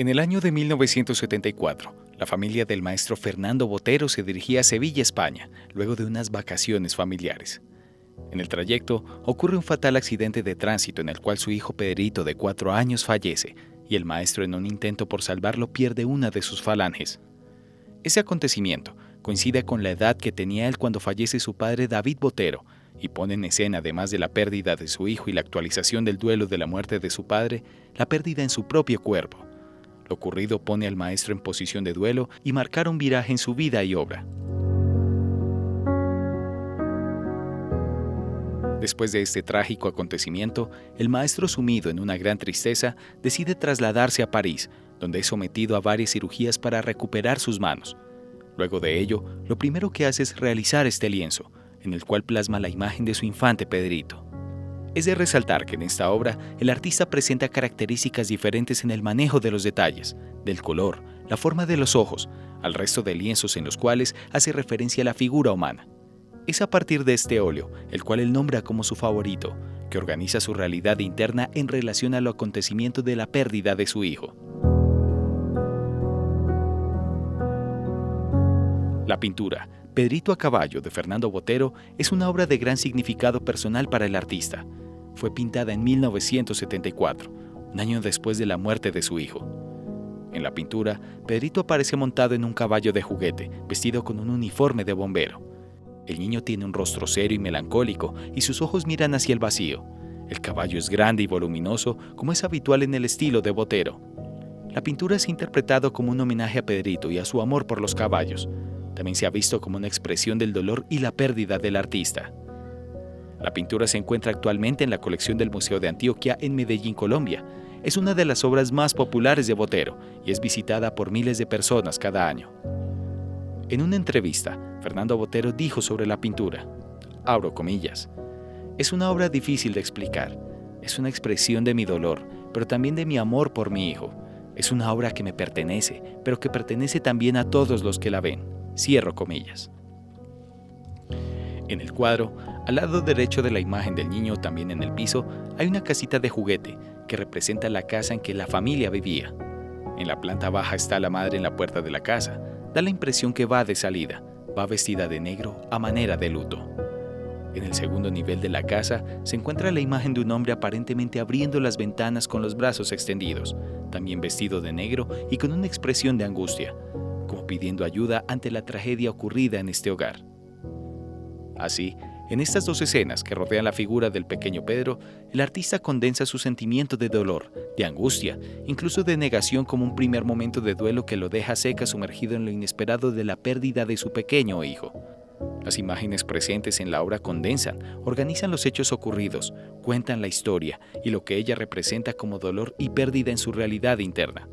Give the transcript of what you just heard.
En el año de 1974, la familia del maestro Fernando Botero se dirigía a Sevilla, España, luego de unas vacaciones familiares. En el trayecto ocurre un fatal accidente de tránsito en el cual su hijo Pedrito de cuatro años fallece y el maestro en un intento por salvarlo pierde una de sus falanges. Ese acontecimiento coincide con la edad que tenía él cuando fallece su padre David Botero y pone en escena, además de la pérdida de su hijo y la actualización del duelo de la muerte de su padre, la pérdida en su propio cuerpo. Lo ocurrido pone al maestro en posición de duelo y marcar un viraje en su vida y obra. Después de este trágico acontecimiento, el maestro sumido en una gran tristeza decide trasladarse a París, donde es sometido a varias cirugías para recuperar sus manos. Luego de ello, lo primero que hace es realizar este lienzo, en el cual plasma la imagen de su infante Pedrito. Es de resaltar que en esta obra el artista presenta características diferentes en el manejo de los detalles, del color, la forma de los ojos, al resto de lienzos en los cuales hace referencia a la figura humana. Es a partir de este óleo, el cual él nombra como su favorito, que organiza su realidad interna en relación al acontecimiento de la pérdida de su hijo. La pintura, Pedrito a caballo de Fernando Botero es una obra de gran significado personal para el artista. Fue pintada en 1974, un año después de la muerte de su hijo. En la pintura, Pedrito aparece montado en un caballo de juguete, vestido con un uniforme de bombero. El niño tiene un rostro serio y melancólico y sus ojos miran hacia el vacío. El caballo es grande y voluminoso, como es habitual en el estilo de Botero. La pintura es interpretado como un homenaje a Pedrito y a su amor por los caballos, también se ha visto como una expresión del dolor y la pérdida del artista. La pintura se encuentra actualmente en la colección del Museo de Antioquia en Medellín, Colombia. Es una de las obras más populares de Botero y es visitada por miles de personas cada año. En una entrevista, Fernando Botero dijo sobre la pintura, abro comillas, es una obra difícil de explicar, es una expresión de mi dolor, pero también de mi amor por mi hijo. Es una obra que me pertenece, pero que pertenece también a todos los que la ven. Cierro comillas. En el cuadro, al lado derecho de la imagen del niño, también en el piso, hay una casita de juguete que representa la casa en que la familia vivía. En la planta baja está la madre en la puerta de la casa. Da la impresión que va de salida. Va vestida de negro a manera de luto. En el segundo nivel de la casa se encuentra la imagen de un hombre aparentemente abriendo las ventanas con los brazos extendidos, también vestido de negro y con una expresión de angustia como pidiendo ayuda ante la tragedia ocurrida en este hogar. Así, en estas dos escenas que rodean la figura del pequeño Pedro, el artista condensa su sentimiento de dolor, de angustia, incluso de negación como un primer momento de duelo que lo deja seca sumergido en lo inesperado de la pérdida de su pequeño hijo. Las imágenes presentes en la obra condensan, organizan los hechos ocurridos, cuentan la historia y lo que ella representa como dolor y pérdida en su realidad interna.